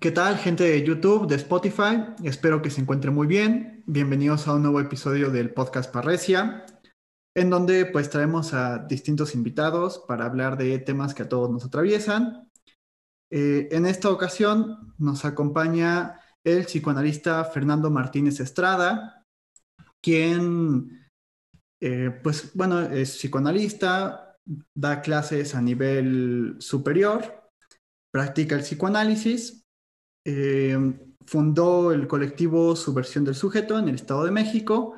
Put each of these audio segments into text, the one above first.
¿Qué tal, gente de YouTube, de Spotify? Espero que se encuentren muy bien. Bienvenidos a un nuevo episodio del podcast Parresia, en donde pues traemos a distintos invitados para hablar de temas que a todos nos atraviesan. Eh, en esta ocasión nos acompaña el psicoanalista Fernando Martínez Estrada, quien, eh, pues bueno, es psicoanalista, da clases a nivel superior, practica el psicoanálisis, eh, fundó el colectivo Subversión del Sujeto en el Estado de México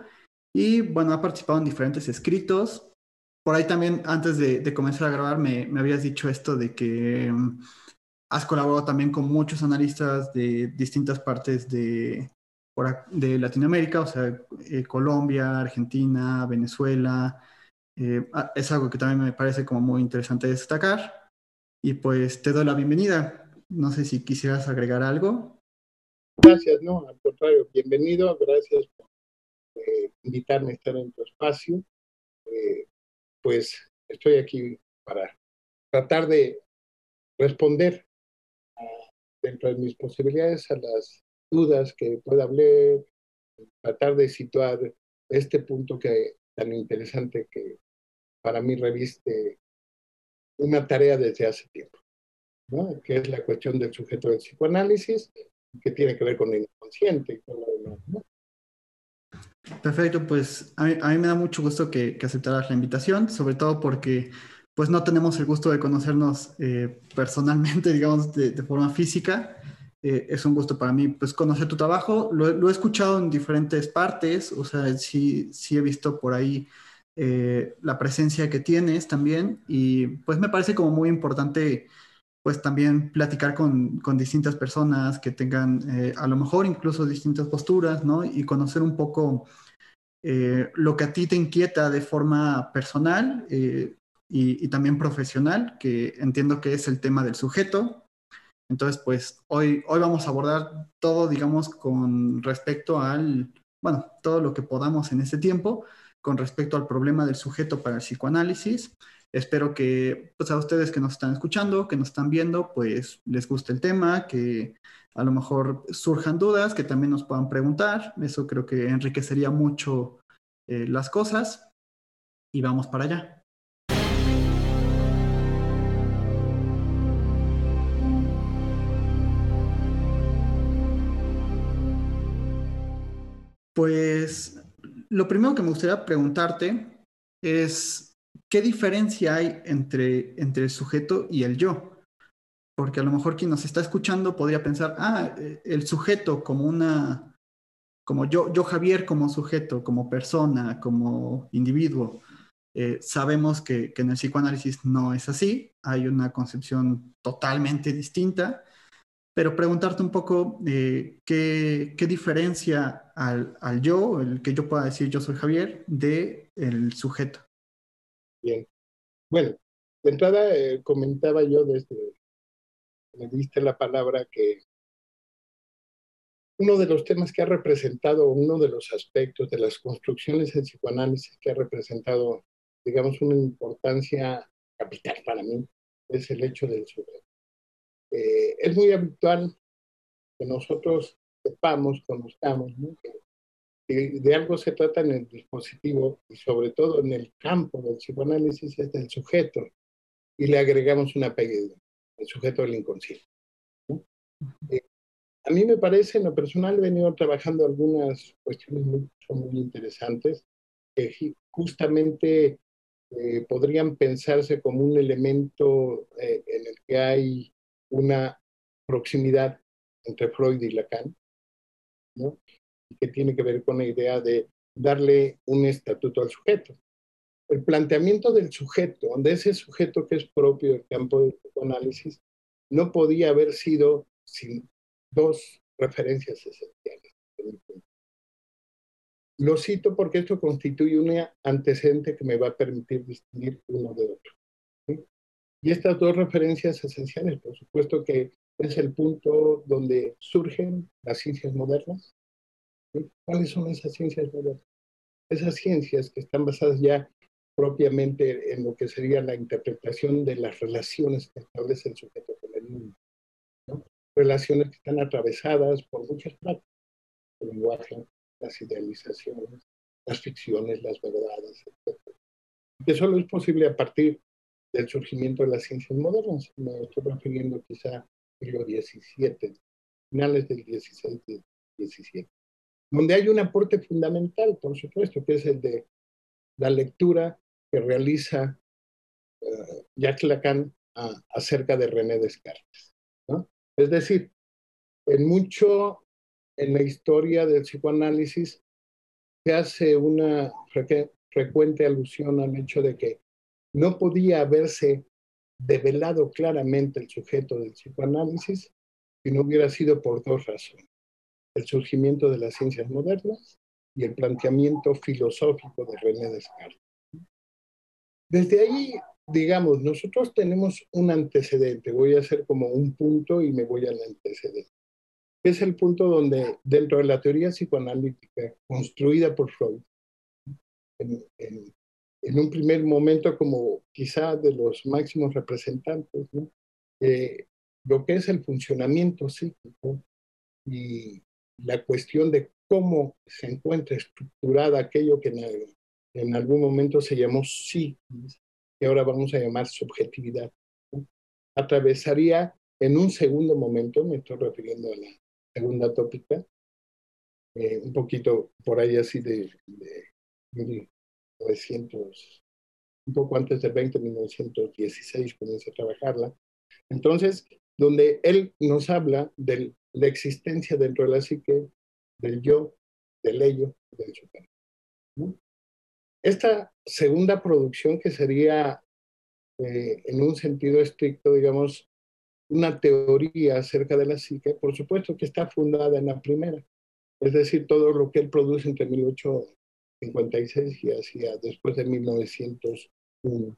y bueno, ha participado en diferentes escritos. Por ahí también, antes de, comenzar a grabar, me, me, habías dicho esto de que mm, has colaborado también con muchos analistas de distintas partes de, de Latinoamérica, o sea, eh, Colombia, Argentina, Venezuela. Eh, ah, es algo que también me parece como muy interesante destacar. Y pues te doy la bienvenida. No sé si quisieras agregar algo. Gracias, no, al contrario, bienvenido, gracias por eh, invitarme a estar en tu espacio. pues estoy aquí para tratar de responder dentro de mis posibilidades a las dudas que pueda haber, tratar de situar este punto que tan interesante que para mí reviste una tarea desde hace tiempo, ¿no? es la cuestión del sujeto del psicoanálisis, que tiene que ver con inconsciente lo. ¿no? Perfecto, pues a mí, me da mucho gusto que, aceptaras la invitación, sobre todo porque pues no tenemos el gusto de conocernos eh, personalmente, digamos, de, forma física. Eh, es un gusto para mí pues conocer tu trabajo. Lo, lo, he escuchado en diferentes partes, o sea, sí, sí he visto por ahí eh, la presencia que tienes también y pues me parece como muy importante pues también platicar con, con distintas personas que tengan eh, a lo mejor incluso distintas posturas, ¿no? Y conocer un poco eh, lo que a ti te inquieta de forma personal y, y también profesional, que entiendo que es el tema del sujeto, entonces, pues hoy, hoy vamos a abordar todo, digamos, con respecto al, bueno, todo lo que podamos en este tiempo, con respecto al problema del sujeto para el psicoanálisis. Espero que pues, a ustedes que nos están escuchando, que nos están viendo, pues les guste el tema, que a lo mejor surjan dudas, que también nos puedan preguntar. Eso creo que enriquecería mucho eh, las cosas. Y vamos para allá. Pues lo primero que me gustaría preguntarte es, ¿qué diferencia hay entre, entre el sujeto y el yo? Porque a lo mejor quien nos está escuchando podría pensar, ah, el sujeto como una, como yo, yo Javier como sujeto, como persona, como individuo. Eh, sabemos que, que en el psicoanálisis no es así, hay una concepción totalmente distinta pero preguntarte un poco eh, qué, qué, diferencia al, al, yo, el que yo pueda decir yo soy Javier, de el sujeto. Bien. Bueno, de entrada eh, comentaba yo desde me diste la palabra que uno de los temas que ha representado, uno de los aspectos de las construcciones del psicoanálisis que ha representado, digamos, una importancia capital para mí, es el hecho del sujeto. Eh, es muy habitual que nosotros sepamos, conozcamos, ¿no? De algo se trata en el dispositivo y sobre todo en el campo del psicoanálisis es del sujeto y le agregamos un apellido, el sujeto del inconsciente. ¿no? Eh, a mí me parece, en lo personal, he venido trabajando algunas cuestiones muy, muy interesantes que justamente eh, podrían pensarse como un elemento eh, en el que hay una proximidad entre Freud y Lacan, ¿no? Que tiene que ver con la idea de darle un estatuto al sujeto. El planteamiento del sujeto, donde ese sujeto que es propio del campo del psicoanálisis, no podía haber sido sin dos referencias esenciales. Lo cito porque esto constituye un antecedente que me va a permitir distinguir uno de otro. Y estas dos referencias esenciales, por supuesto que es el punto donde surgen las ciencias modernas. ¿Cuáles son esas ciencias modernas? Esas ciencias que están basadas ya propiamente en lo que sería la interpretación de las relaciones que establece el sujeto con el mundo. relaciones que están atravesadas por muchas prácticas, el lenguaje, las idealizaciones, las ficciones, las verdades, etc. Que solo es posible a partir del surgimiento de las ciencias modernas. Me estoy refiriendo quizá al siglo XVII, finales del XVI, XVII, donde hay un aporte fundamental, por supuesto, que es el de la lectura que realiza uh, Jacques Lacan acerca de René Descartes. Es decir, en mucho en la historia del psicoanálisis se hace una frecuente alusión al hecho de que no podía haberse develado claramente el sujeto del psicoanálisis si no hubiera sido por dos razones. El surgimiento de las ciencias modernas y el planteamiento filosófico de René Descartes. Desde ahí, digamos, nosotros tenemos un antecedente, voy a hacer como un punto y me voy al antecedente, es el punto donde dentro de la teoría psicoanalítica construida por Freud, en, en, un primer momento como quizá de los máximos representantes, ¿no? eh, lo que es el funcionamiento psíquico y la cuestión de cómo se encuentra estructurada aquello que en, algún momento se llamó psiquis, que ahora vamos a llamar subjetividad. Atravesaría en un segundo momento, me estoy refiriendo a la segunda tópica, eh, un poquito por ahí así de, de 1900, un poco antes del 20, 1916 comienza a trabajarla. Entonces, donde él nos habla de la existencia dentro de la psique del yo, del ello, del super. Esta segunda producción que sería, eh, en un sentido estricto, digamos, una teoría acerca de la psique, por supuesto que está fundada en la primera, es decir, todo lo que él produce entre 1856 y hacia después de 1901,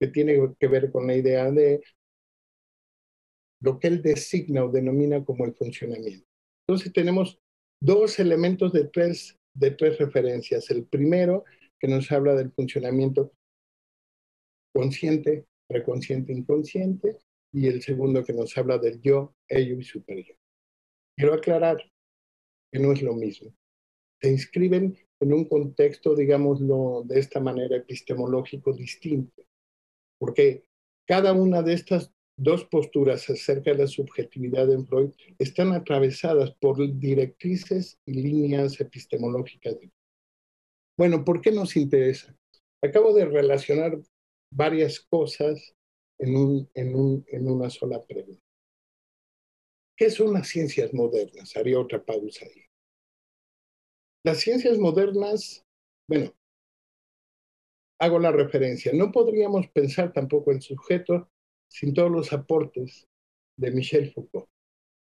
que tiene que ver con la idea de lo que él designa o denomina como el funcionamiento. Entonces tenemos dos elementos de tres, de tres referencias. El primero, que nos habla del funcionamiento consciente, preconsciente, inconsciente, y el segundo que nos habla del yo, ello y superior. Quiero aclarar que no es lo mismo. Se inscriben en un contexto, digámoslo de esta manera, epistemológico distinto, porque cada una de estas dos posturas acerca de la subjetividad en Freud están atravesadas por directrices y líneas epistemológicas. Bueno, ¿por qué nos interesa? Acabo de relacionar varias cosas en, en una sola pregunta. ¿Qué son las ciencias modernas? Haría otra pausa ahí. Las ciencias modernas, bueno, hago la referencia, no podríamos pensar tampoco el sujeto sin todos los aportes de Michel Foucault.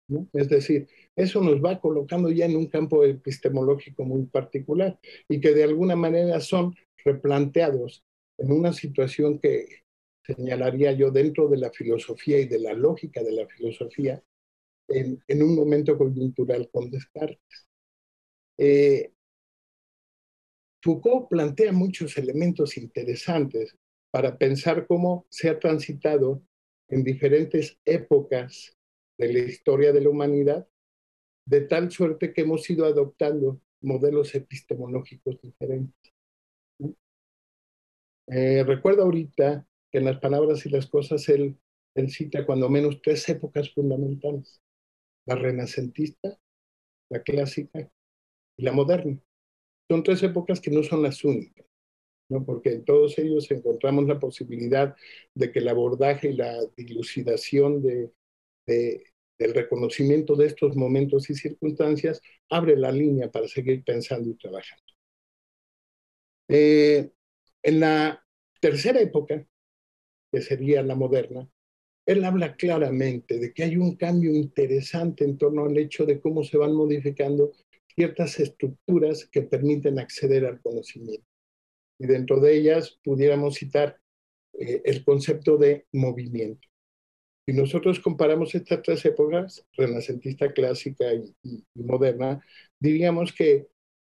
¿no? Es decir, eso nos va colocando ya en un campo epistemológico muy particular y que de alguna manera son replanteados en una situación que señalaría yo dentro de la filosofía y de la lógica de la filosofía en, en un momento coyuntural con Descartes. Eh, Foucault plantea muchos elementos interesantes para pensar cómo se ha transitado en diferentes épocas de la historia de la humanidad, de tal suerte que hemos ido adoptando modelos epistemológicos diferentes. Eh, recuerdo ahorita que en las palabras y las cosas él, él cita cuando menos tres épocas fundamentales, la renacentista, la clásica y la moderna. Son tres épocas que no son las únicas. ¿No? porque en todos ellos encontramos la posibilidad de que el abordaje y la dilucidación de, de, del reconocimiento de estos momentos y circunstancias abre la línea para seguir pensando y trabajando. Eh, en la tercera época, que sería la moderna, él habla claramente de que hay un cambio interesante en torno al hecho de cómo se van modificando ciertas estructuras que permiten acceder al conocimiento y dentro de ellas pudiéramos citar eh, el concepto de movimiento. Si nosotros comparamos estas tres épocas, renacentista, clásica y, moderna, diríamos que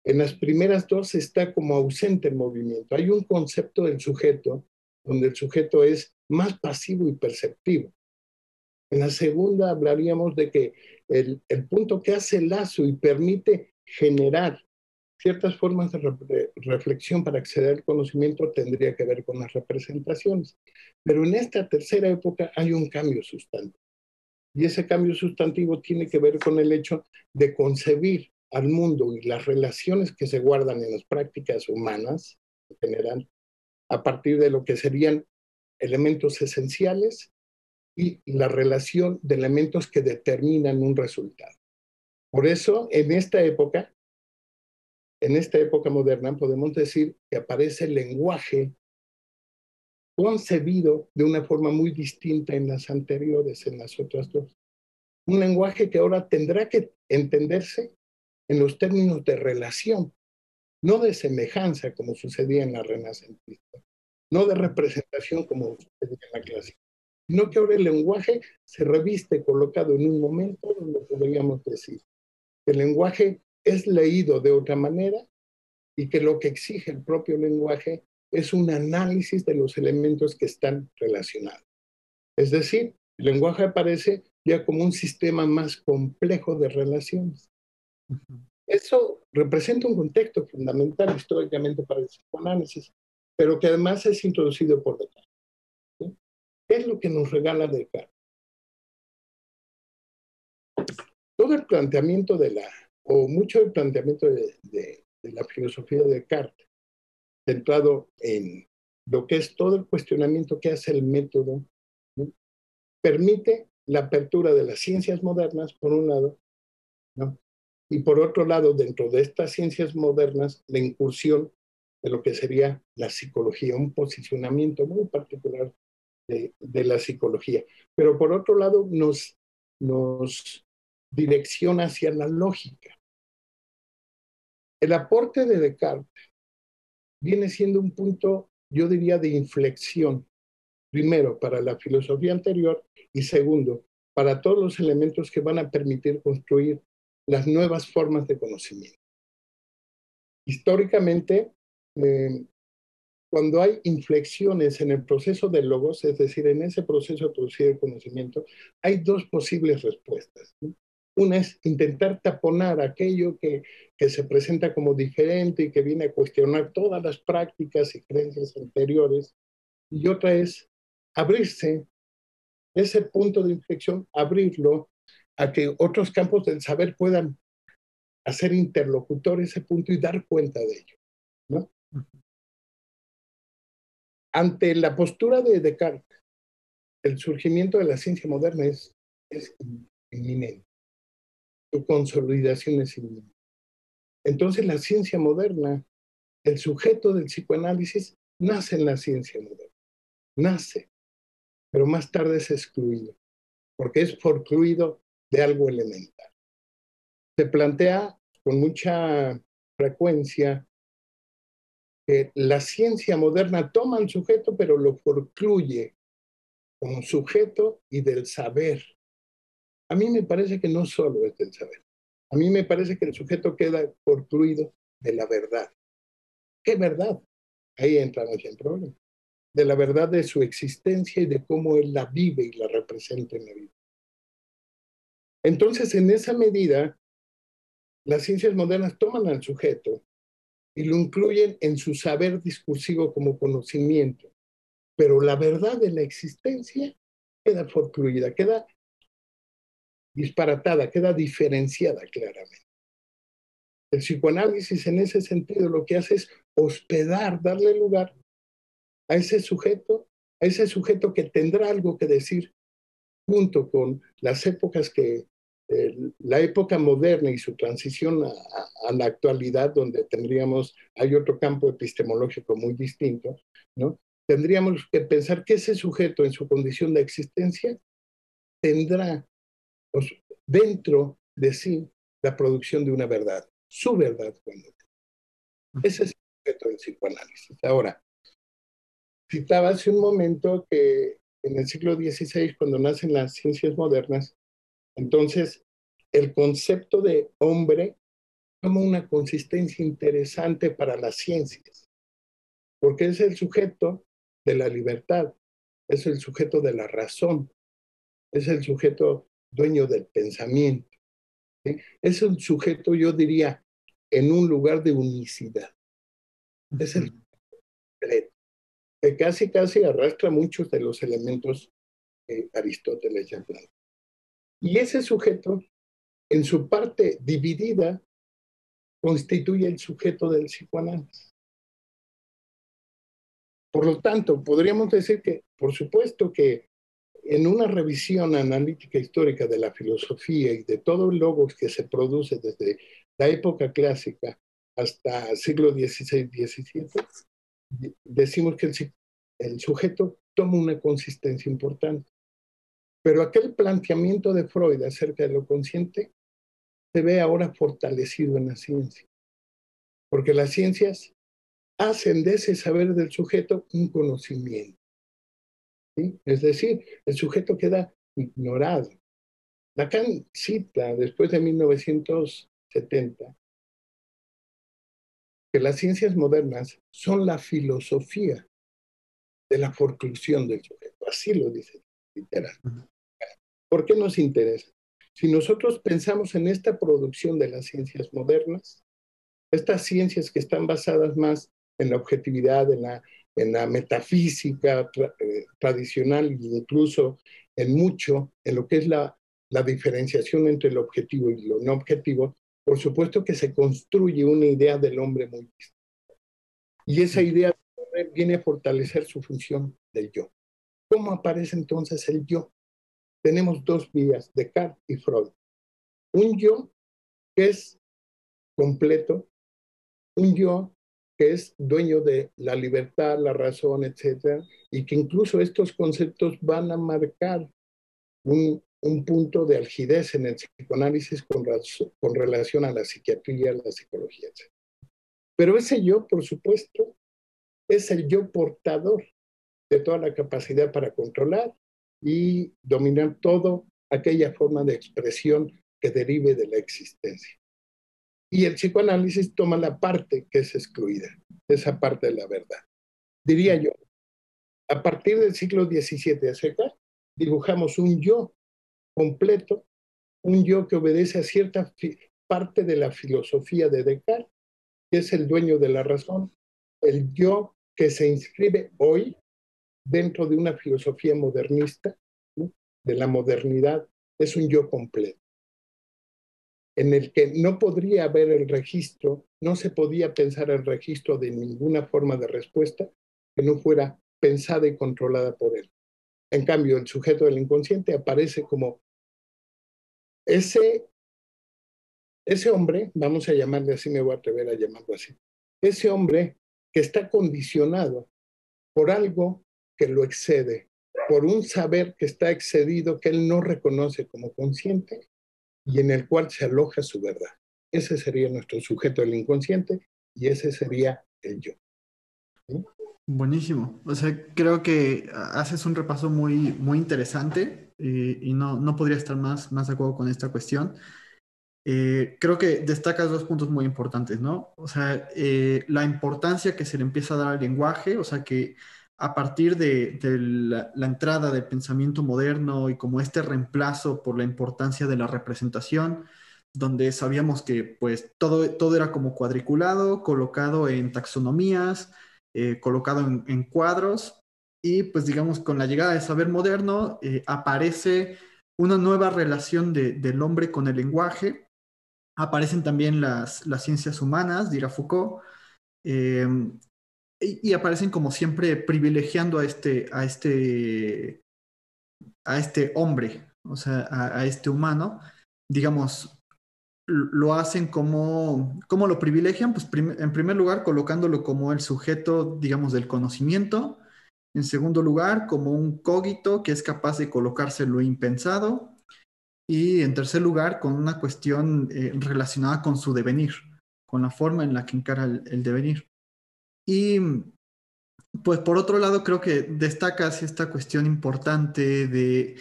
en las primeras dos está como ausente el movimiento. Hay un concepto del sujeto donde el sujeto es más pasivo y perceptivo. En la segunda hablaríamos de que el, punto que hace el lazo y permite generar ciertas formas de reflexión para acceder al conocimiento tendría que ver con las representaciones. Pero en esta tercera época hay un cambio sustantivo. Y ese cambio sustantivo tiene que ver con el hecho de concebir al mundo y las relaciones que se guardan en las prácticas humanas en general a partir de lo que serían elementos esenciales y la relación de elementos que determinan un resultado. Por eso, en esta época, en esta época moderna, podemos decir que aparece el lenguaje concebido de una forma muy distinta en las anteriores, en las otras dos. Un lenguaje que ahora tendrá que entenderse en los términos de relación, no de semejanza como sucedía en la renacentista, no de representación como sucedía en la clásica, sino que ahora el lenguaje se reviste colocado en un momento donde podríamos decir el lenguaje es leído de otra manera y que lo que exige el propio lenguaje es un análisis de los elementos que están relacionados. Es decir, el lenguaje aparece ya como un sistema más complejo de relaciones. Eso representa un contexto fundamental históricamente para el psicoanálisis, pero que además es introducido por Descartes. ¿Qué es lo que nos regala Descartes? Todo el planteamiento de la, o mucho del planteamiento de, la filosofía de Descartes, centrado en lo que es todo el cuestionamiento que hace el método, permite la apertura de las ciencias modernas, por un lado, ¿no? y por otro lado, dentro de estas ciencias modernas, la incursión de lo que sería la psicología, un posicionamiento muy particular de, la psicología. Pero por otro lado, nos, nos direcciona hacia la lógica. El aporte de Descartes viene siendo un punto, yo diría, de inflexión, primero para la filosofía anterior y segundo, para todos los elementos que van a permitir construir las nuevas formas de conocimiento. Históricamente, eh, cuando hay inflexiones en el proceso del logos, es decir, en ese proceso de producir el conocimiento, hay dos posibles respuestas. Una es intentar taponar aquello que, que se presenta como diferente y que viene a cuestionar todas las prácticas y creencias anteriores. Y otra es abrirse ese punto de inflexión, abrirlo a que otros campos del saber puedan hacer interlocutor ese punto y dar cuenta de ello. ¿no? Ante la postura de Descartes, el surgimiento de la ciencia moderna es, es inminente. Consolidación es inminente. Entonces la ciencia moderna, el sujeto del psicoanálisis, nace en la ciencia moderna. Nace, pero más tarde es excluido, porque es forcluido de algo elemental. Se plantea con mucha frecuencia que la ciencia moderna toma al sujeto, pero lo forcluye como sujeto y del saber. A mí me parece que no solo es del saber. A mí me parece que el sujeto queda forcluido de la verdad. ¿Qué verdad? Ahí entramos en problema. De la verdad de su existencia y de cómo él la vive y la representa en la vida. Entonces, en esa medida, las ciencias modernas toman al sujeto y lo incluyen en su saber discursivo como conocimiento, pero la verdad de la existencia queda forcluida, queda disparatada, queda diferenciada claramente. El psicoanálisis en ese sentido lo que hace es hospedar, darle lugar a ese sujeto, a ese sujeto que tendrá algo que decir junto con las épocas que, eh, la época moderna y su transición a, la actualidad, donde tendríamos, hay otro campo epistemológico muy distinto, ¿no? Tendríamos que pensar que ese sujeto en su condición de existencia tendrá dentro de sí la producción de una verdad, su verdad. Ese es el sujeto del psicoanálisis. Ahora, citaba hace un momento que en el siglo XVI, cuando nacen las ciencias modernas, entonces el concepto de hombre toma una consistencia interesante para las ciencias, porque es el sujeto de la libertad, es el sujeto de la razón, es el sujeto dueño del pensamiento. Es un sujeto, yo diría, en un lugar de unicidad. Es el que casi, casi arrastra muchos de los elementos que Aristóteles ya plantea. Y ese sujeto, en su parte dividida, constituye el sujeto del psicoanálisis. Por lo tanto, podríamos decir que, por supuesto que en una revisión analítica histórica de la filosofía y de todos los logos que se produce desde la época clásica hasta el siglo XVI-XVII, decimos que el, el sujeto toma una consistencia importante. Pero aquel planteamiento de Freud acerca de lo consciente se ve ahora fortalecido en la ciencia, porque las ciencias hacen de ese saber del sujeto un conocimiento. Es decir, el sujeto queda ignorado. Lacan cita después de 1970 que las ciencias modernas son la filosofía de la forclusión del sujeto. Así lo dice literal. ¿Por qué nos interesa? Si nosotros pensamos en esta producción de las ciencias modernas, estas ciencias que están basadas más en la objetividad, en la, en la metafísica eh, tradicional e incluso en mucho en lo que es la, la diferenciación entre lo objetivo y lo no objetivo, por supuesto que se construye una idea del hombre muy distinta. Y esa idea viene a fortalecer su función del yo. ¿Cómo aparece entonces el yo? Tenemos dos vías, Descartes y Freud. Un yo que es completo, un yo que es dueño de la libertad, la razón, etcétera, y que incluso estos conceptos van a marcar un, un punto de algidez en el psicoanálisis con, relación a la psiquiatría, la psicología, etc. Pero ese yo, por supuesto, es el yo portador de toda la capacidad para controlar y dominar toda aquella forma de expresión que derive de la existencia. Y el psicoanálisis toma la parte que es excluida, esa parte de la verdad. Diría yo, a partir del siglo XVII hacia acá, dibujamos un yo completo, un yo que obedece a cierta parte de la filosofía de Descartes, que es el dueño de la razón, el yo que se inscribe hoy dentro de una filosofía modernista, de la modernidad, es un yo completo, en el que no podría haber el registro, no se podía pensar el registro de ninguna forma de respuesta que no fuera pensada y controlada por él. En cambio, el sujeto del inconsciente aparece como ese, ese hombre, vamos a llamarle así, me voy a atrever a llamarlo así, ese hombre que está condicionado por algo que lo excede, por un saber que está excedido que él no reconoce como consciente y en el cual se aloja su verdad. Ese sería nuestro sujeto del inconsciente y ese sería el yo. Buenísimo. O sea, creo que haces un repaso muy, muy interesante eh, y no, no podría estar más, más de acuerdo con esta cuestión. Eh, creo que destacas dos puntos muy importantes, ¿no? O sea, eh, la importancia que se le empieza a dar al lenguaje, o sea, que a partir de, la, entrada del pensamiento moderno y como este reemplazo por la importancia de la representación, donde sabíamos que pues todo, todo era como cuadriculado, colocado en taxonomías, eh, colocado en, cuadros y pues digamos con la llegada del saber moderno eh, aparece una nueva relación del hombre con el lenguaje, aparecen también las, ciencias humanas, dirá Foucault, em, y, aparecen como siempre privilegiando a este, a este, a este hombre, o sea, a este humano, digamos, lo hacen como, ¿cómo lo privilegian? Pues en primer lugar colocándolo como el sujeto, digamos, del conocimiento. En segundo lugar, como un cogito que es capaz de colocarse lo impensado. Y en tercer lugar, con una cuestión eh, relacionada con su devenir, con la forma en la que encara el, devenir. Y pues por otro lado, creo que destacas esta cuestión importante de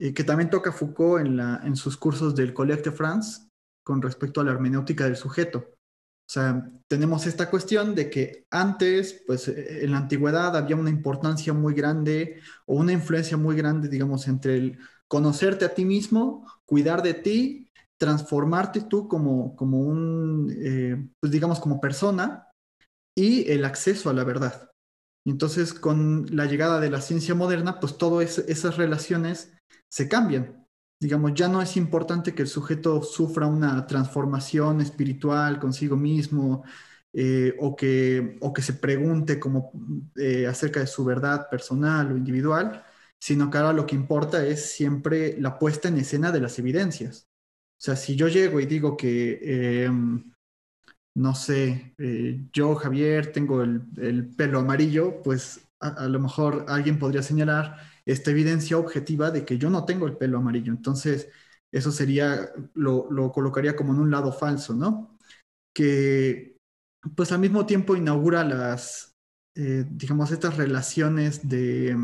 eh, que también toca Foucault en, la, sus cursos del Collège de France, con respecto a la hermenéutica del sujeto. O sea, tenemos esta cuestión de que antes, pues eh, en la antigüedad había una importancia muy grande o una influencia muy grande, digamos, entre el conocerte a ti mismo, cuidar de ti, transformarte tú como, como un, eh, pues digamos, como persona y el acceso a la verdad. Entonces, con la llegada de la ciencia moderna, pues todas esas relaciones se cambian. Digamos, ya no es importante que el sujeto sufra una transformación espiritual consigo mismo eh, o, que, o que se pregunte como, eh, acerca de su verdad personal o individual, sino que ahora lo que importa es siempre la puesta en escena de las evidencias. O sea, si yo llego y digo que, em, no sé, eh, yo, Javier, tengo el, pelo amarillo, pues a, lo mejor alguien podría señalar esta evidencia objetiva de que yo no tengo el pelo amarillo. Entonces, eso sería, lo, lo colocaría como en un lado falso, ¿no? Que, pues al mismo tiempo inaugura las, eh, digamos, estas relaciones de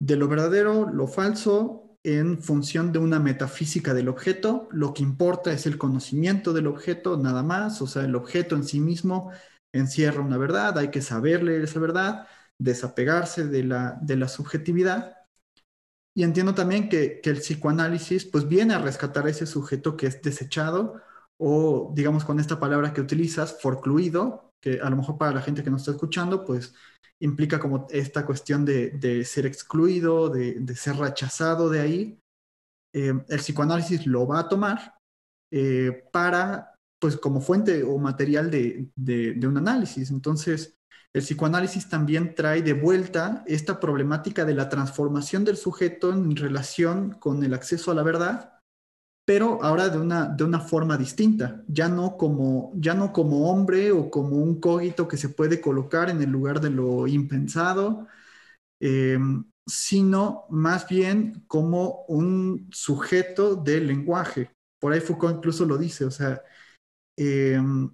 de lo verdadero, lo falso, en función de una metafísica del objeto. Lo que importa es el conocimiento del objeto, nada más. O sea, el objeto en sí mismo encierra una verdad, hay que saber leer esa verdad, desapegarse de la, de la subjetividad. Y entiendo también que, que, el psicoanálisis pues viene a rescatar ese sujeto que es desechado o digamos con esta palabra que utilizas, forcluido, que a lo mejor para la gente que nos está escuchando pues implica como esta cuestión de, ser excluido, de, ser rechazado de ahí. Eh, el psicoanálisis lo va a tomar eh, para, pues como fuente o material de, un análisis. Entonces, el psicoanálisis también trae de vuelta esta problemática de la transformación del sujeto en relación con el acceso a la verdad pero ahora de una, de una forma distinta, ya no, como, ya no como hombre o como un cogito que se puede colocar en el lugar de lo impensado, em, sino más bien como un sujeto del lenguaje. Por ahí Foucault incluso lo dice, o sea, em,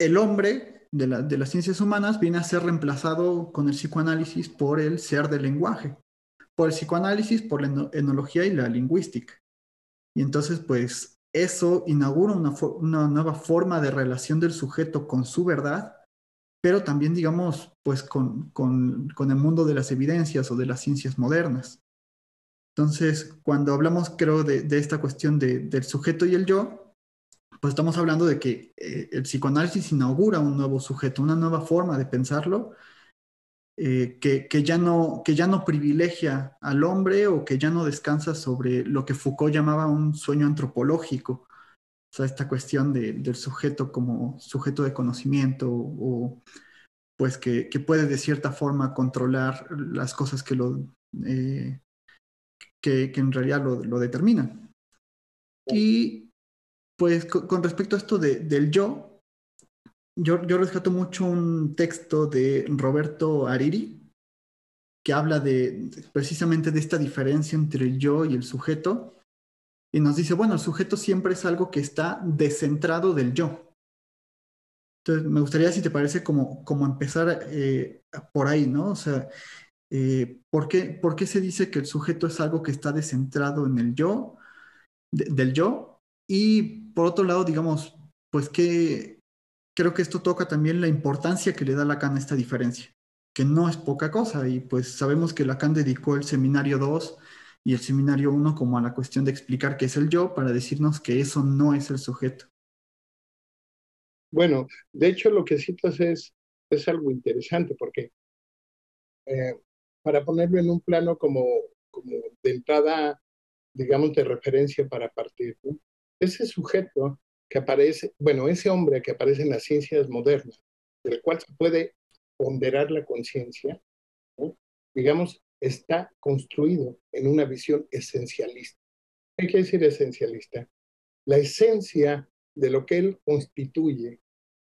el hombre de, de las ciencias humanas viene a ser reemplazado con el psicoanálisis por el ser del lenguaje, por el psicoanálisis, por la enología y la lingüística. Y entonces, pues, eso inaugura una, nueva forma de relación del sujeto con su verdad, pero también, digamos, pues con, el mundo de las evidencias o de las ciencias modernas. Entonces, cuando hablamos, creo, de, esta cuestión del sujeto y el yo, pues estamos hablando de que eh, el psicoanálisis inaugura un nuevo sujeto, una nueva forma de pensarlo, eh, que, ya no, que ya no privilegia al hombre o que ya no descansa sobre lo que Foucault llamaba un sueño antropológico. O sea, esta cuestión del sujeto como sujeto de conocimiento o pues que, puede de cierta forma controlar las cosas que lo eh, que, en realidad lo, determinan. Y pues con, respecto a esto del yo, yo, rescato mucho un texto de Roberto Ariri que habla de precisamente de esta diferencia entre el yo y el sujeto y nos dice, bueno, el sujeto siempre es algo que está descentrado del yo. Entonces, me gustaría, si te parece, como, como empezar eh, por ahí, ¿no? O sea, eh, ¿por, qué, ¿por, qué, se dice que el sujeto es algo que está descentrado en el yo, del yo? Y por otro lado, digamos, pues, ¿qué, creo que esto toca también la importancia que le da Lacan a esta diferencia, que no es poca cosa. Y pues sabemos que Lacan dedicó el seminario 2 y el seminario 1 como a la cuestión de explicar qué es el yo para decirnos que eso no es el sujeto. Bueno, de hecho lo que citas es, es algo interesante porque eh, para ponerlo en un plano como, como de entrada, digamos, de referencia para partir, ese sujeto que aparece, bueno, ese hombre que aparece en las ciencias modernas, del cual se puede ponderar la conciencia, digamos, está construido en una visión esencialista. ¿Qué quiere decir esencialista? La esencia de lo que él constituye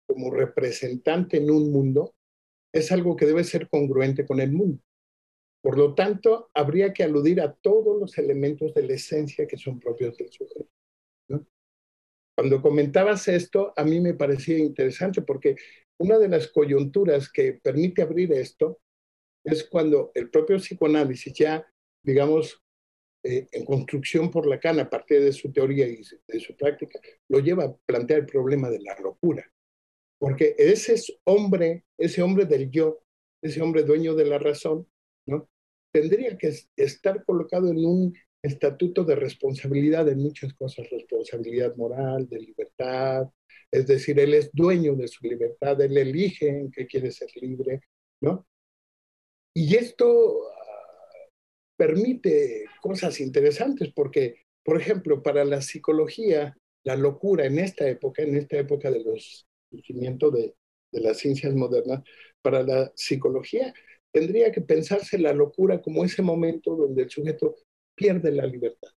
como representante en un mundo es algo que debe ser congruente con el mundo. Por lo tanto, habría que aludir a todos los elementos de la esencia que son propios del sujeto. Cuando comentabas esto, a mí me parecía interesante porque una de las coyunturas que permite abrir esto es cuando el propio psicoanálisis ya, digamos, eh, en construcción por Lacan a partir de su teoría y de su práctica, lo lleva a plantear el problema de la locura. Porque ese hombre, ese hombre del yo, ese hombre dueño de la razón, ¿no? tendría que estar colocado en un estatuto de responsabilidad en muchas cosas, responsabilidad moral, de libertad, es decir, él es dueño de su libertad, él elige en qué quiere ser libre, ¿no? Y esto ah, permite cosas interesantes porque, por ejemplo, para la psicología, la locura en esta época, en esta época de los surgimiento de, de las ciencias modernas, para la psicología tendría que pensarse la locura como ese momento donde el sujeto pierde la libertad.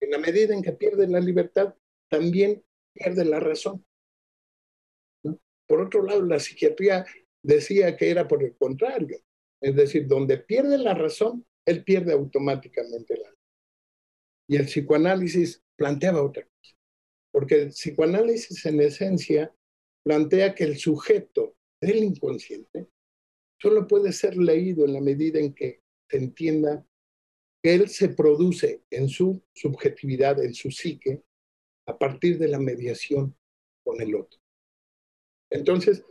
En la medida en que pierde la libertad, también pierde la razón. Por otro lado, la psiquiatría decía que era por el contrario. Es decir, donde pierde la razón, él pierde automáticamente la Y el psicoanálisis planteaba otra cosa. Porque el psicoanálisis en esencia plantea que el sujeto del inconsciente solo puede ser leído en la medida en que entienda que él se produce en su subjetividad, en su psique, a partir de la mediación con el otro. Entonces,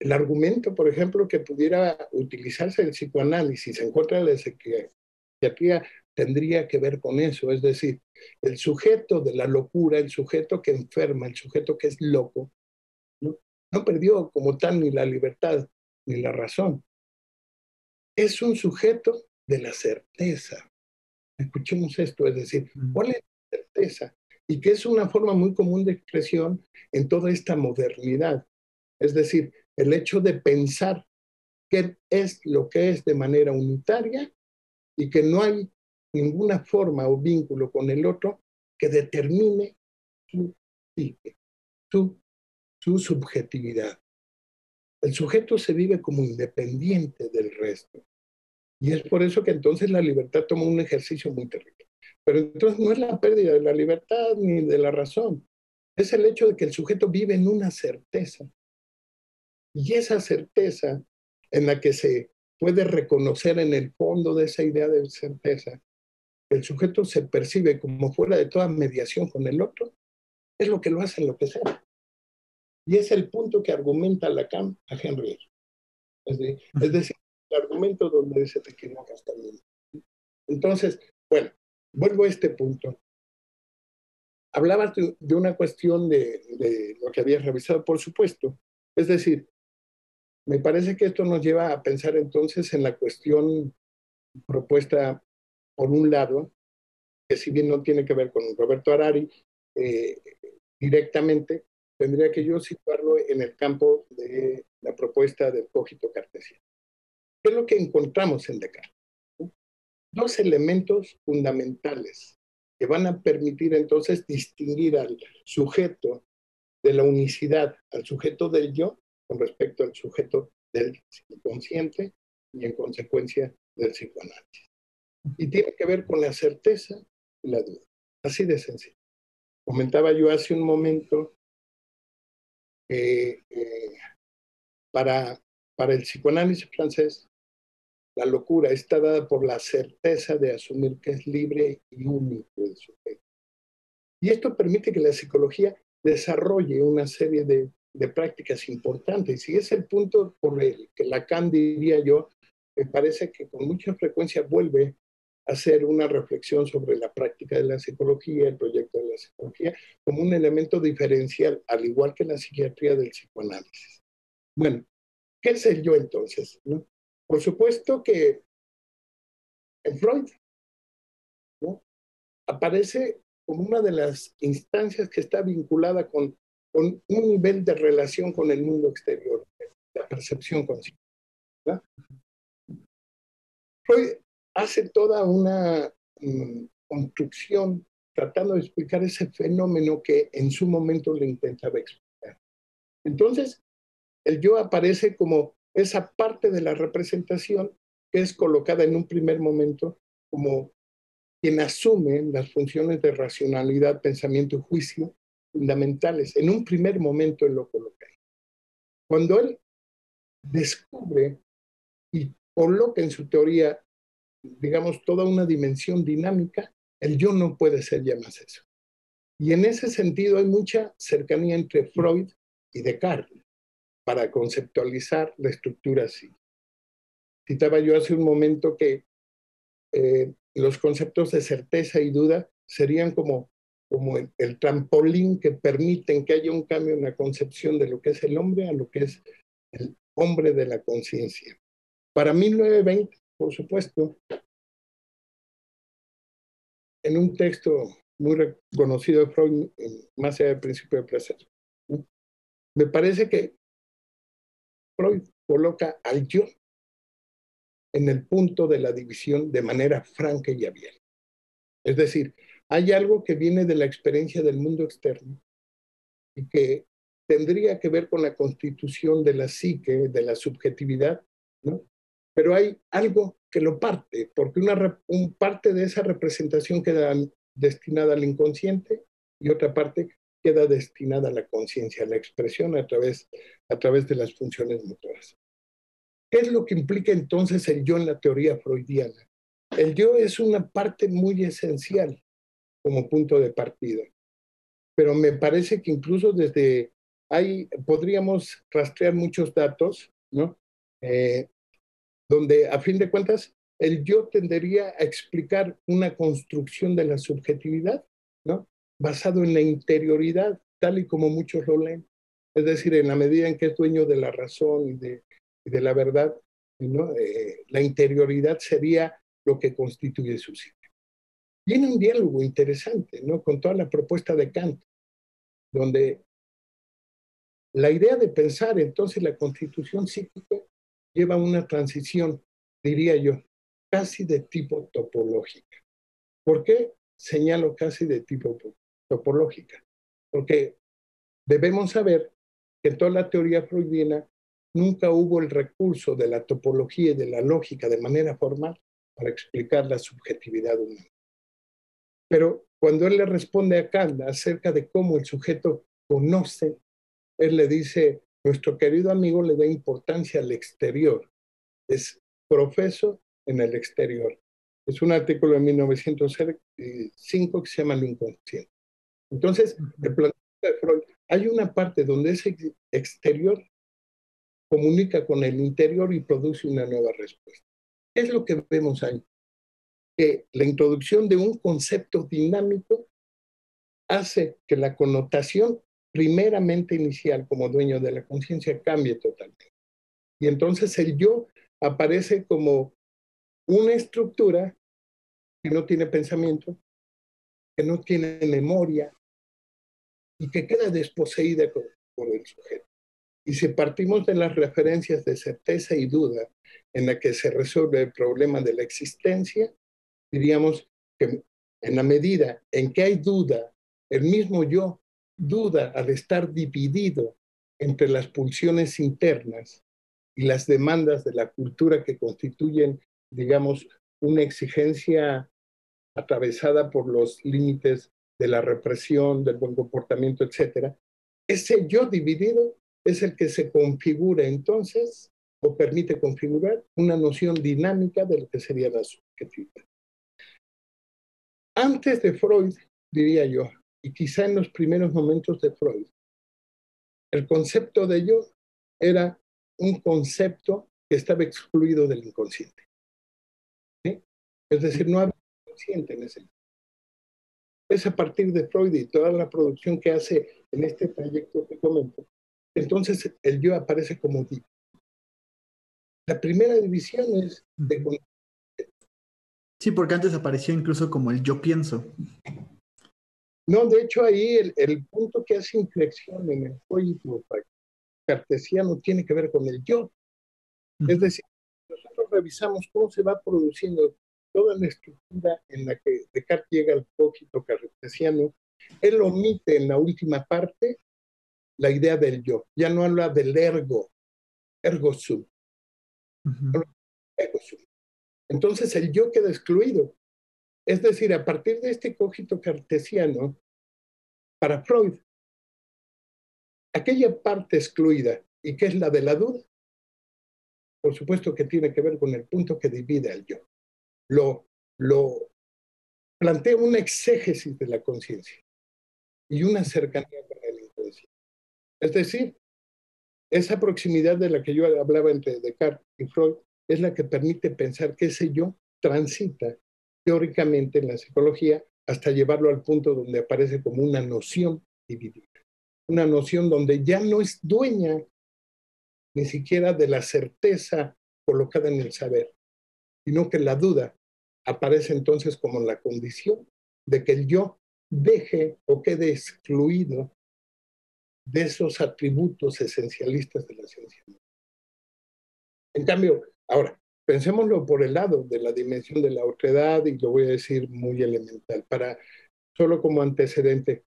el argumento, por ejemplo, que pudiera utilizarse el psicoanálisis en contra de la psiquiatría tendría que ver con eso, es decir, el sujeto de la locura, el sujeto que enferma, el sujeto que es loco, no perdió como tal ni la libertad ni la razón. Es un sujeto de la certeza. Escuchemos esto, es decir, ¿cuál es la certeza? Y que es una forma muy común de expresión en toda esta modernidad. Es decir, el hecho de pensar qué es lo que es de manera unitaria y que no hay ninguna forma o vínculo con el otro que determine su su, su subjetividad. El sujeto se vive como independiente del resto. Y es por eso que entonces la libertad toma un ejercicio muy terrible. Pero entonces no es la pérdida de la libertad ni de la razón. Es el hecho de que el sujeto vive en una certeza. Y esa certeza en la que se puede reconocer en el fondo de esa idea de certeza, el sujeto se percibe como fuera de toda mediación con el otro, es lo que lo hace enloquecer. Y es el punto que argumenta Lacan a Henry. Es, decir, el argumento donde se te equivocas también. Entonces, bueno, vuelvo a este punto. Hablabas de, una cuestión de, de, lo que habías revisado, por supuesto. Es decir, me parece que esto nos lleva a pensar entonces en la cuestión propuesta por un lado, que si bien no tiene que ver con Roberto Arari eh, directamente, tendría que yo situarlo en el campo de la propuesta del cogito cartesiano. ¿Qué es lo que encontramos en Descartes? Dos elementos fundamentales que van a permitir entonces distinguir al sujeto de la unicidad, al sujeto del yo, con respecto al sujeto del inconsciente y en consecuencia del psicoanálisis. Y tiene que ver con la certeza y la duda. Así de sencillo. Comentaba yo hace un momento que eh, para, el psicoanálisis francés, la locura está dada por la certeza de asumir que es libre y único el sujeto. Y esto permite que la psicología desarrolle una serie de, de prácticas importantes. Y es el punto por el que Lacan, diría yo, me parece que con mucha frecuencia vuelve hacer una reflexión sobre la práctica de la psicología, el proyecto de la psicología, como un elemento diferencial, al igual que la psiquiatría del psicoanálisis. Bueno, ¿qué es el yo entonces? Por supuesto que en Freud aparece como una de las instancias que está vinculada con, con un nivel de relación con el mundo exterior, la percepción consciente. Freud hace toda una mm, construcción tratando de explicar ese fenómeno que en su momento le intentaba explicar. Entonces, el yo aparece como esa parte de la representación que es colocada en un primer momento como quien asume las funciones de racionalidad, pensamiento y juicio fundamentales. En un primer momento él lo coloca ahí. Cuando él descubre y coloca en su teoría digamos, toda una dimensión dinámica, el yo no puede ser ya más eso. Y en ese sentido hay mucha cercanía entre Freud y Descartes para conceptualizar la estructura así. citaba yo hace un momento que eh, los conceptos de certeza y duda serían como, como el, el, trampolín que permiten que haya un cambio en la concepción de lo que es el hombre a lo que es el hombre de la conciencia. Para 1920, por supuesto, en un texto muy reconocido de Freud, más allá del principio de placer, me parece que Freud coloca al yo en el punto de la división de manera franca y abierta. Es decir, hay algo que viene de la experiencia del mundo externo y que tendría que ver con la constitución de la psique, de la subjetividad, ¿no? Pero hay algo que lo parte, porque una un parte de esa representación queda destinada al inconsciente y otra parte queda destinada a la conciencia, a la expresión a través, a través de las funciones motoras. ¿Qué es lo que implica entonces el yo en la teoría freudiana? El yo es una parte muy esencial como punto de partida, pero me parece que incluso desde ahí podríamos rastrear muchos datos, ¿no? Eh, donde a fin de cuentas el yo tendería a explicar una construcción de la subjetividad, ¿no? Basado en la interioridad, tal y como muchos lo leen. Es decir, en la medida en que es dueño de la razón y de, la verdad, ¿no? Eh, la interioridad sería lo que constituye su psique. Viene un diálogo interesante, ¿no? Con toda la propuesta de Kant, donde la idea de pensar entonces la constitución psíquica lleva una transición, diría yo, casi de tipo topológica. ¿Por qué señalo casi de tipo topológica? Porque debemos saber que en toda la teoría freudiana nunca hubo el recurso de la topología y de la lógica de manera formal para explicar la subjetividad humana. Pero cuando él le responde a Kant acerca de cómo el sujeto conoce, él le dice, nuestro querido amigo le da importancia al exterior, es profeso en el exterior. Es un artículo de 1905 que se llama El inconsciente. Entonces, el planteamiento de Freud, hay una parte donde ese exterior comunica con el interior y produce una nueva respuesta. ¿Qué es lo que vemos ahí? Que la introducción de un concepto dinámico hace que la connotación primeramente inicial como dueño de la conciencia cambie totalmente. Y entonces el yo aparece como una estructura que no tiene pensamiento, que no tiene memoria y que queda desposeída por el sujeto. Y si partimos de las referencias de certeza y duda en la que se resuelve el problema de la existencia, diríamos que en la medida en que hay duda, el mismo yo duda al estar dividido entre las pulsiones internas y las demandas de la cultura que constituyen, digamos, una exigencia atravesada por los límites de la represión, del buen comportamiento, etcétera, ese yo dividido es el que se configura entonces o permite configurar una noción dinámica de lo que sería la subjetividad. Antes de Freud, diría yo, y quizá en los primeros momentos de Freud, el concepto de yo era un concepto que estaba excluido del inconsciente. Es decir, no había inconsciente en ese. Es a partir de Freud y toda la producción que hace en este trayecto que comento, entonces el yo aparece como tipo. La primera división es de... Sí, porque antes apareció incluso como el yo pienso. No, de hecho ahí el, el punto que hace inflexión en el juego cartesiano tiene que ver con el yo. Es decir, nosotros revisamos cómo se va produciendo toda la estructura en la que Descartes llega al cogito cartesiano. Él omite en la última parte la idea del yo. Ya no habla del ergo, ergo sum. Entonces el yo queda excluido. Es decir, a partir de este cogito cartesiano, para Freud, aquella parte excluida, y que es la de la duda, por supuesto que tiene que ver con el punto que divide al yo. Lo, lo plantea una exégesis de la conciencia y una cercanía con el inconsciente. Es decir, esa proximidad de la que yo hablaba entre Descartes y Freud es la que permite pensar que ese yo transita teóricamente en la psicología hasta llevarlo al punto donde aparece como una noción dividida, una noción donde ya no es dueña ni siquiera de la certeza colocada en el saber, sino que la duda aparece entonces como la condición de que el yo deje o quede excluido de esos atributos esencialistas de la ciencia. En cambio, ahora, pensémoslo por el lado de la dimensión de la otredad y lo voy a decir muy elemental, para solo como antecedente.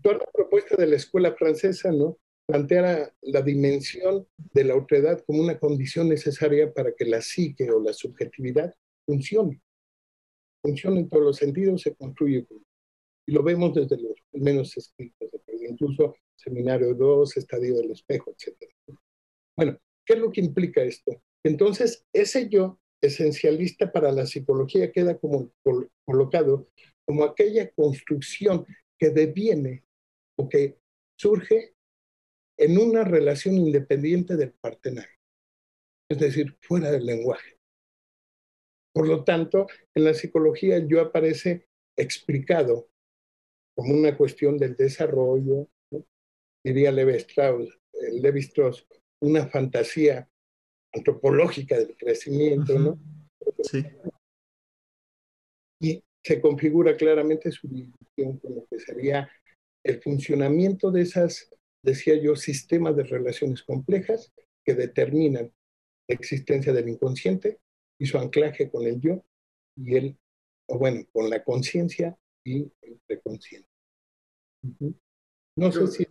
Toda la propuesta de la escuela francesa, ¿no? plantea la dimensión de la otredad como una condición necesaria para que la psique o la subjetividad funcione. Funcione en todos los sentidos, se construye. Y lo vemos desde los menos escritos, incluso Seminario 2, Estadio del Espejo, etc. Bueno, ¿qué es lo que implica esto? Entonces, ese yo esencialista para la psicología queda como colocado como aquella construcción que deviene o que surge en una relación independiente del partenaje, es decir, fuera del lenguaje. Por lo tanto, en la psicología el yo aparece explicado como una cuestión del desarrollo, diría eh, Levi Strauss, una fantasía antropológica del crecimiento, ¿no? Sí. Y se configura claramente su división con lo que sería el funcionamiento de esas decía yo, sistemas de relaciones complejas que determinan la existencia del inconsciente y su anclaje con el yo y el, o bueno, con la conciencia y el preconsciente. No sé si...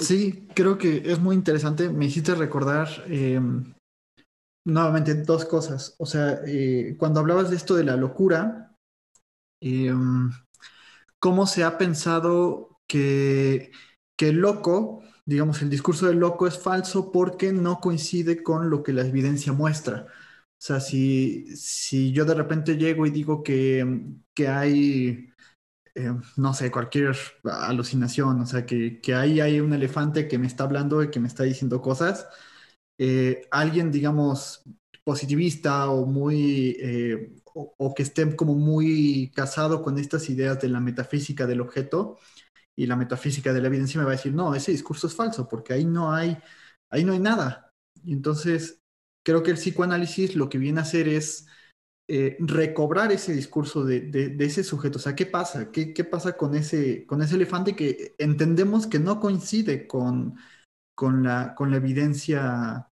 Sí, creo que es muy interesante. Me hiciste recordar em, nuevamente dos cosas. O sea, eh, cuando hablabas de esto de la locura, em, ¿cómo se ha pensado que que el loco, digamos, el discurso del loco es falso porque no coincide con lo que la evidencia muestra. O sea, si, si yo de repente llego y digo que, que hay, eh, no sé, cualquier alucinación, o sea, que, que ahí hay un elefante que me está hablando y que me está diciendo cosas, eh, alguien, digamos, positivista o muy, eh, o, que esté como muy casado con estas ideas de la metafísica del objeto, y la metafísica de la evidencia me va a decir, no, ese discurso es falso, porque ahí no hay, ahí no hay nada. Y entonces, creo que el psicoanálisis lo que viene a hacer es eh, recobrar ese discurso de, ese sujeto. O sea, ¿qué pasa? ¿Qué, ¿Qué, pasa con ese, con ese elefante que entendemos que no coincide con, con la evidencia,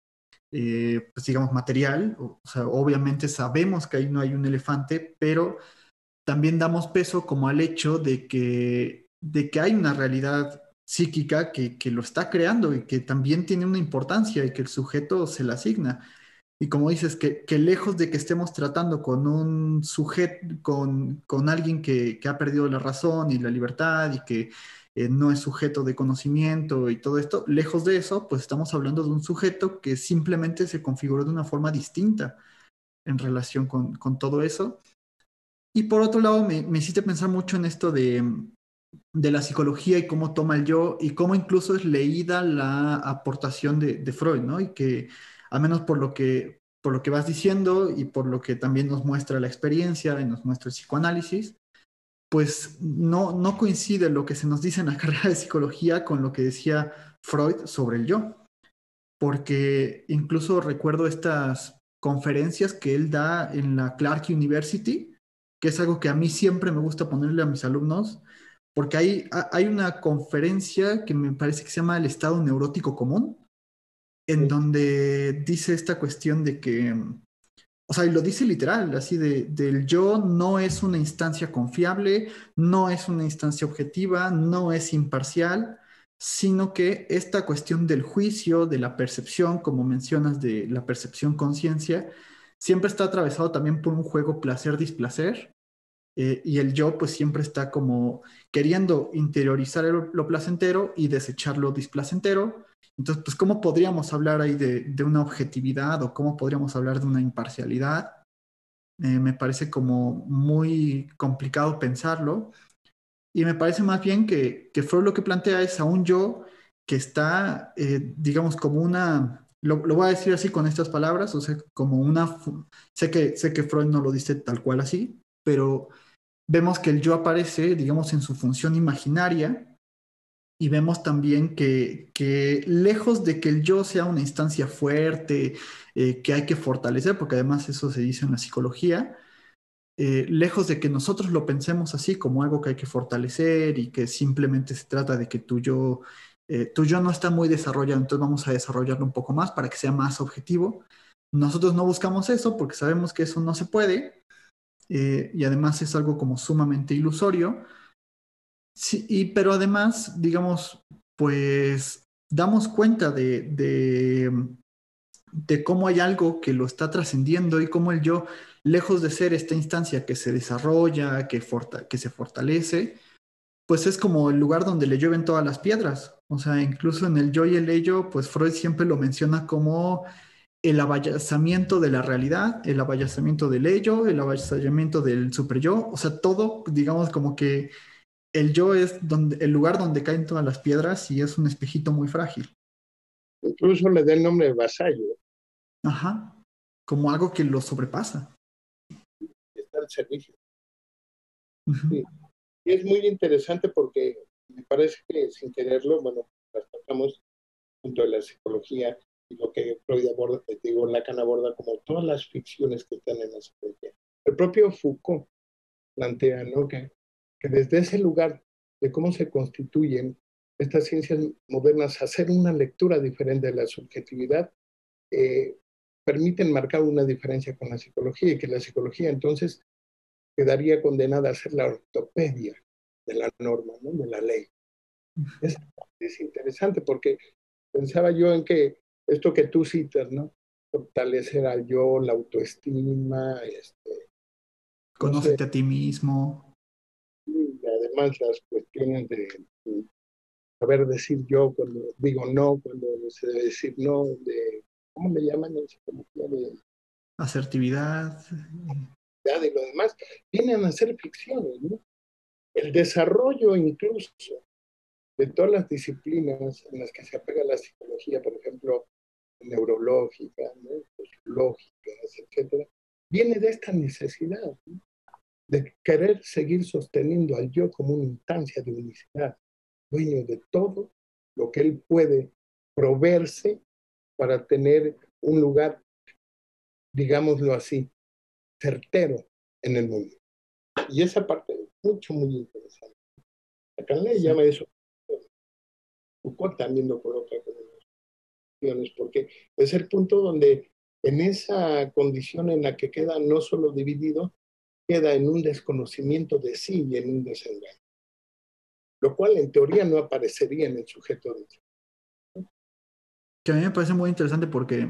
eh, pues digamos, material? O sea, obviamente sabemos que ahí no hay un elefante, pero también damos peso como al hecho de que de que hay una realidad psíquica que, lo está creando y que también tiene una importancia y que el sujeto se la asigna. Y como dices, que, lejos de que estemos tratando con un sujeto, con, alguien que, ha perdido la razón y la libertad y que eh, no es sujeto de conocimiento y todo esto, lejos de eso, pues estamos hablando de un sujeto que simplemente se configuró de una forma distinta en relación con, todo eso. Y por otro lado, me, me hiciste pensar mucho en esto de, de la psicología y cómo toma el yo y cómo incluso es leída la aportación de, Freud, ¿no? Y que, al menos por lo que, por lo que vas diciendo y por lo que también nos muestra la experiencia y nos muestra el psicoanálisis, pues no, no coincide lo que se nos dice en la carrera de psicología con lo que decía Freud sobre el yo. Porque incluso recuerdo estas conferencias que él da en la Clark University, que es algo que a mí siempre me gusta ponerle a mis alumnos, porque hay, hay una conferencia que me parece que se llama el estado neurótico común, en donde dice esta cuestión de que, o sea, y lo dice literal, así de, del yo no es una instancia confiable, no es una instancia objetiva, no es imparcial, sino que esta cuestión del juicio, de la percepción, como mencionas, de la percepción conciencia, siempre está atravesado también por un juego placer-displacer, eh, y el yo pues siempre está como queriendo interiorizar lo placentero y desechar lo displacentero. Entonces, pues, ¿cómo podríamos hablar ahí de, una objetividad o cómo podríamos hablar de una imparcialidad? Eh, me parece como muy complicado pensarlo. Y me parece más bien que, que Freud lo que plantea es a un yo que está, eh, digamos, como una lo, voy a decir así con estas palabras, o sea, como una, sé que, sé que Freud no lo dice tal cual así, pero vemos que el yo aparece, digamos, en su función imaginaria y vemos también que, que lejos de que el yo sea una instancia fuerte, eh, que hay que fortalecer, porque además eso se dice en la psicología, eh, lejos de que nosotros lo pensemos así como algo que hay que fortalecer y que simplemente se trata de que tu yo, eh, tu yo no está muy desarrollado, entonces vamos a desarrollarlo un poco más para que sea más objetivo. Nosotros no buscamos eso porque sabemos que eso no se puede eh, y además es algo como sumamente ilusorio. Sí, y, pero además, digamos, pues damos cuenta de, de, de cómo hay algo que lo está trascendiendo y cómo el yo lejos de ser esta instancia que se desarrolla, que, que se fortalece, pues es como el lugar donde le llueven todas las piedras. O sea, incluso en el yo y el ello, pues Freud siempre lo menciona como el abayazamiento de la realidad, el abayazamiento del ello, el abayazamiento del superyo, o sea, todo, digamos, como que el yo es donde, el lugar donde caen todas las piedras y es un espejito muy frágil. Incluso le da el nombre de vasallo. Ajá, como algo que lo sobrepasa al servicio. Y es muy interesante porque me parece que sin quererlo, bueno, tratamos junto a la psicología lo que Freud aborda, digo, Lacan aborda como todas las ficciones que están en la psicología. El propio Foucault plantea, ¿no? Que, que desde ese lugar de cómo se constituyen estas ciencias modernas, hacer una lectura diferente de la subjetividad, eh, permiten marcar una diferencia con la psicología y que la psicología entonces quedaría condenada a ser la ortopedia de la norma, ¿no? de la ley. Es, es, interesante porque pensaba yo en que esto que tú citas, ¿no? Fortalecer al yo, la autoestima, este, Conócete a ti mismo. Y además las cuestiones de, saber decir yo cuando digo no, cuando se debe decir no, de, ¿cómo le llaman en psicología? De, Asertividad y lo demás, vienen a ser ficciones. ¿no? El desarrollo incluso de todas las disciplinas en las que se apega la psicología, por ejemplo, neurológica, ¿no? etcétera, viene de esta necesidad de querer seguir sosteniendo al yo como una instancia de unicidad, dueño de todo lo que él puede proveerse para tener un lugar, digámoslo así, certero en el mundo. Y esa parte es mucho, muy interesante. Acá le llama eso. Foucault también lo coloca como porque es el punto donde en esa condición en la que queda no solo dividido, queda en un desconocimiento de sí y en un desengaño. Lo cual en teoría no aparecería en el sujeto de Que a mí me parece muy interesante porque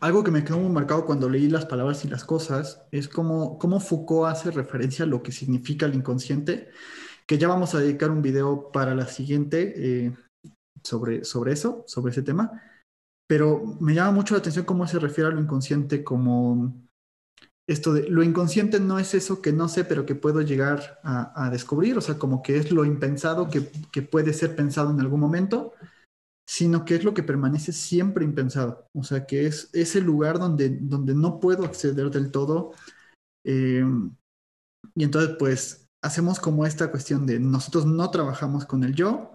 algo que me quedó muy marcado cuando leí las palabras y las cosas es cómo, cómo Foucault hace referencia a lo que significa el inconsciente, que ya vamos a dedicar un video para la siguiente eh, sobre, sobre eso, sobre ese tema, pero me llama mucho la atención cómo se refiere a lo inconsciente como esto de lo inconsciente no es eso que no sé, pero que puedo llegar a, a descubrir, o sea, como que es lo impensado que, que puede ser pensado en algún momento sino que es lo que permanece siempre impensado. O sea, que es ese lugar donde, donde no puedo acceder del todo. Eh, y entonces, pues, hacemos como esta cuestión de nosotros no trabajamos con el yo.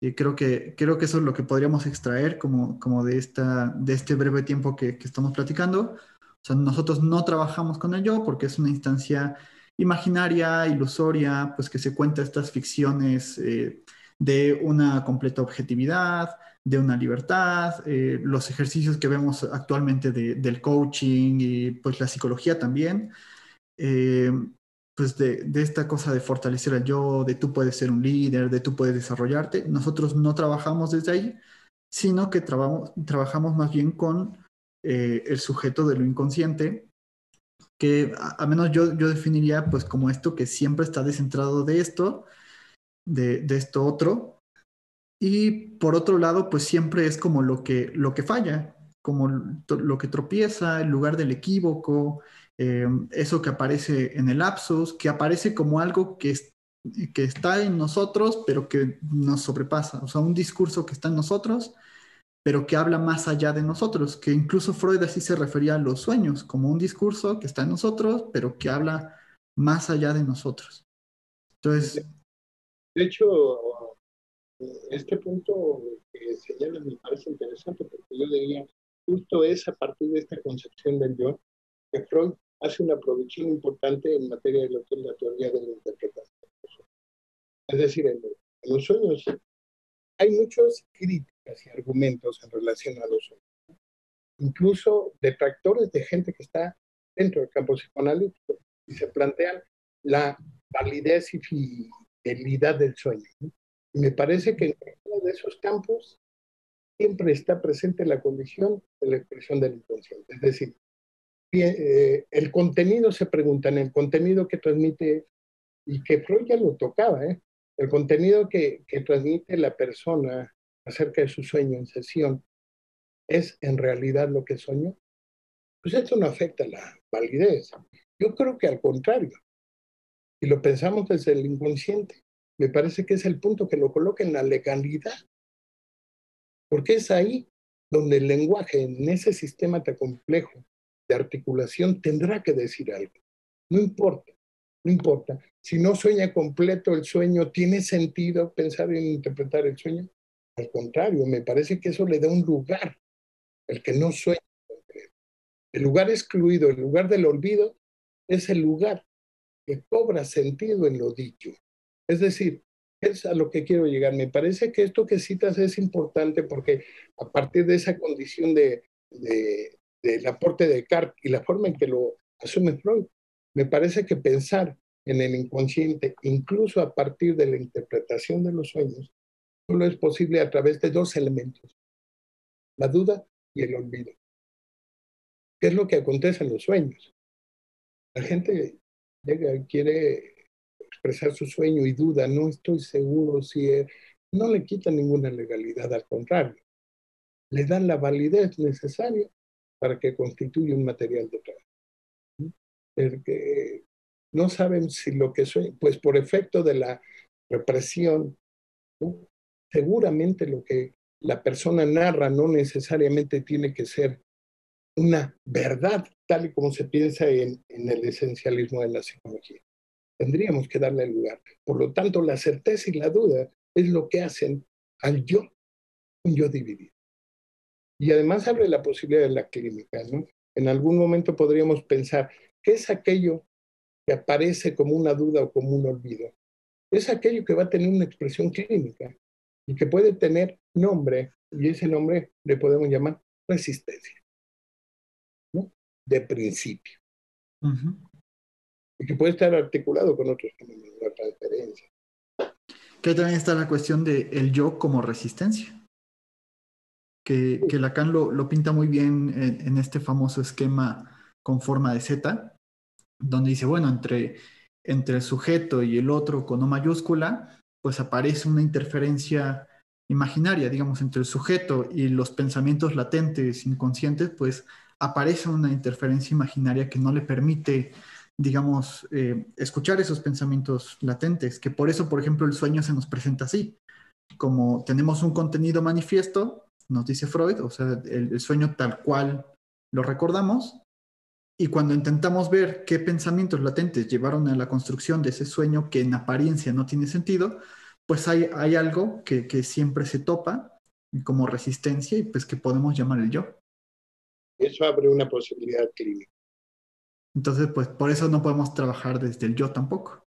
Y creo que, creo que eso es lo que podríamos extraer como, como de, esta, de este breve tiempo que, que estamos platicando. O sea, nosotros no trabajamos con el yo porque es una instancia imaginaria, ilusoria, pues que se cuenta estas ficciones eh, de una completa objetividad, de una libertad, eh, los ejercicios que vemos actualmente del coaching y pues la psicología también, eh, pues de, esta cosa de fortalecer al yo, de tú puedes ser un líder, de tú puedes desarrollarte, nosotros no trabajamos desde ahí, sino que trabajamos, trabajamos más bien con eh, el sujeto de lo inconsciente, que a, menos yo, yo definiría pues como esto que siempre está descentrado de esto, de, de, esto otro. Y por otro lado, pues siempre es como lo que, lo que falla, como lo que tropieza, el lugar del equívoco, eh, eso que aparece en el lapsus, que aparece como algo que, es, que está en nosotros, pero que nos sobrepasa. O sea, un discurso que está en nosotros, pero que habla más allá de nosotros, que incluso Freud así se refería a los sueños, como un discurso que está en nosotros, pero que habla más allá de nosotros. Entonces... De hecho, este punto que señala me parece interesante porque yo diría, justo es a partir de esta concepción del yo, que Freud hace una producción importante en materia de lo que es la teoría de la interpretación. Es decir, en, los sueños hay muchas críticas y argumentos en relación a los sueños. Incluso detractores de gente que está dentro del campo psicoanalítico y se plantean la validez y fidelidad del sueño. Y me parece que en uno de esos campos siempre está presente la condición de la expresión del inconsciente. Es decir, eh, el contenido se pregunta en el contenido que transmite, y que Freud ya lo tocaba, ¿eh? el contenido que, que transmite la persona acerca de su sueño en sesión, ¿es en realidad lo que soñó? Pues esto no afecta la validez. Yo creo que al contrario, y lo pensamos desde el inconsciente, me parece que es el punto que lo coloca en la legalidad, porque es ahí donde el lenguaje, en ese sistema tan complejo, de articulación tendrá que decir algo. No importa, no importa. Si no sueña completo el sueño, ¿tiene sentido pensar en interpretar el sueño? Al contrario, me parece que eso le da un lugar, el que no sueña completo. El lugar excluido, el lugar del olvido, es el lugar que cobra sentido en lo dicho. Es decir, es a lo que quiero llegar. Me parece que esto que citas es importante porque a partir de esa condición de, de, del aporte de Descartes y la forma en que lo asume Freud, me parece que pensar en el inconsciente, incluso a partir de la interpretación de los sueños, solo es posible a través de dos elementos, la duda y el olvido. ¿Qué es lo que acontece en los sueños? La gente llega quiere expresar su sueño y duda, no estoy seguro si es, no le quita ninguna legalidad, al contrario, le dan la validez necesaria para que constituya un material de trabajo. El no saben si lo que soy, pues por efecto de la represión, seguramente lo que la persona narra no necesariamente tiene que ser una verdad tal y como se piensa en, en el esencialismo de la psicología. Tendríamos que darle lugar. Por lo tanto, la certeza y la duda es lo que hacen al yo, un yo dividido. Y además abre la posibilidad de la clínica, ¿no? En algún momento podríamos pensar, ¿qué es aquello que aparece como una duda o como un olvido? Es aquello que va a tener una expresión clínica y que puede tener nombre, y ese nombre le podemos llamar resistencia, ¿no? De principio. Y que puede estar articulado con otros fenómenos, la transferencia. Que también está la cuestión de el yo como resistencia que, Lacan lo, pinta muy bien en, este famoso esquema con forma de Z, donde dice, bueno, entre, entre el sujeto y el otro con O mayúscula, pues aparece una interferencia imaginaria, digamos, entre el sujeto y los pensamientos latentes, inconscientes, pues aparece una interferencia imaginaria que no le permite, digamos, eh, escuchar esos pensamientos latentes, que por eso, por ejemplo, el sueño se nos presenta así, como tenemos un contenido manifiesto, nos dice Freud, o sea, el, sueño tal cual lo recordamos, y cuando intentamos ver qué pensamientos latentes llevaron a la construcción de ese sueño que en apariencia no tiene sentido, pues hay, hay algo que, que, siempre se topa como resistencia y pues que podemos llamar el yo. Eso abre una posibilidad clínica. Entonces, pues por eso no podemos trabajar desde el yo tampoco.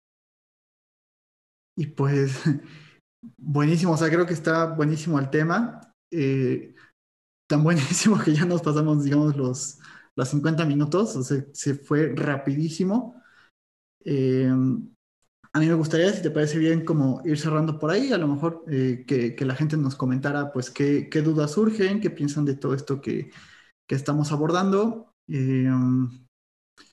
Y pues, buenísimo, o sea, creo que está buenísimo el tema. Eh, tan buenísimo que ya nos pasamos, digamos, los, los 50 minutos, o sea, se fue rapidísimo. Eh, a mí me gustaría, si te parece bien, como ir cerrando por ahí, a lo mejor eh, que, que, la gente nos comentara, pues, qué, qué, dudas surgen, qué piensan de todo esto que, que estamos abordando,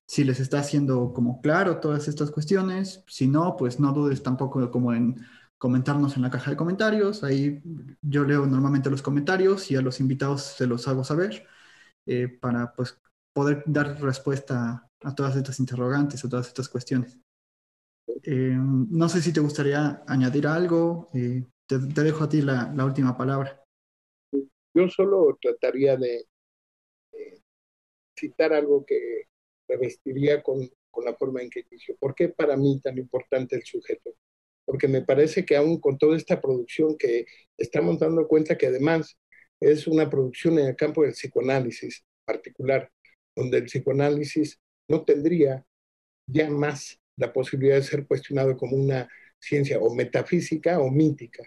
si les está haciendo como claro todas estas cuestiones, si no, pues no dudes tampoco como en comentarnos en la caja de comentarios. Ahí yo leo normalmente los comentarios y a los invitados se los hago saber eh, para pues, poder dar respuesta a todas estas interrogantes, a todas estas cuestiones. Eh, no sé si te gustaría añadir algo. Eh, te, dejo a ti la, última palabra. Yo solo trataría de, citar algo que revestiría con, con, la forma en que inicio. ¿Por qué para mí tan importante el sujeto? Porque me parece que aún con toda esta producción que estamos dando cuenta que además es una producción en el campo del psicoanálisis particular, donde el psicoanálisis no tendría ya más la posibilidad de ser cuestionado como una ciencia o metafísica o mítica.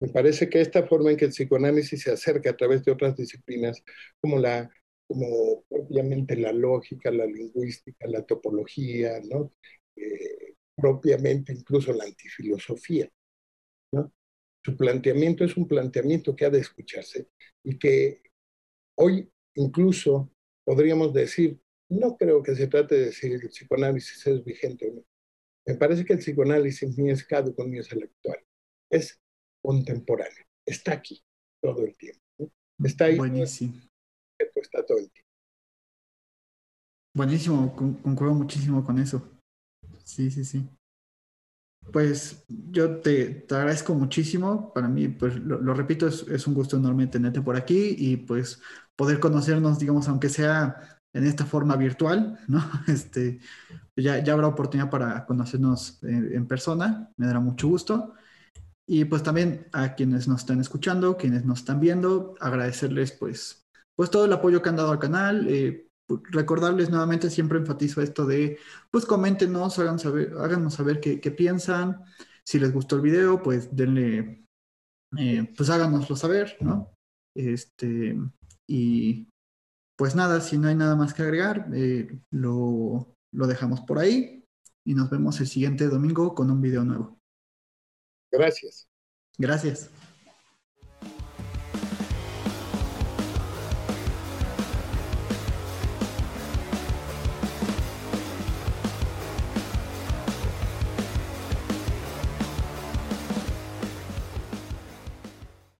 Me parece que esta forma en que el psicoanálisis se acerca a través de otras disciplinas, como la como propiamente la lógica, la lingüística, la topología, ¿no? Eh, propiamente incluso la antifilosofía. ¿no? Su planteamiento es un planteamiento que ha de escucharse y que hoy incluso podríamos decir, no creo que se trate de decir que el psicoanálisis es vigente o no. Me parece que el psicoanálisis ni es caduco ni es el actual, es contemporáneo, está aquí todo el tiempo. Está ahí. Buenísimo. Está todo el tiempo. Buenísimo, concuerdo muchísimo con eso. Sí, sí, sí. Pues yo te, te agradezco muchísimo. Para mí, pues lo, repito, es, un gusto enorme tenerte por aquí y pues poder conocernos, digamos, aunque sea en esta forma virtual, ¿no? Este, ya, ya habrá oportunidad para conocernos en, en, persona, me dará mucho gusto. Y pues también a quienes nos están escuchando, quienes nos están viendo, agradecerles pues, pues todo el apoyo que han dado al canal. Eh, recordarles nuevamente, siempre enfatizo esto de, pues coméntenos, hagan saber, háganos saber qué, qué piensan. Si les gustó el video, pues denle, eh, pues háganoslo saber, ¿no? Este, y pues nada, si no hay nada más que agregar, eh, lo, lo dejamos por ahí y nos vemos el siguiente domingo con un video nuevo. Gracias. Gracias.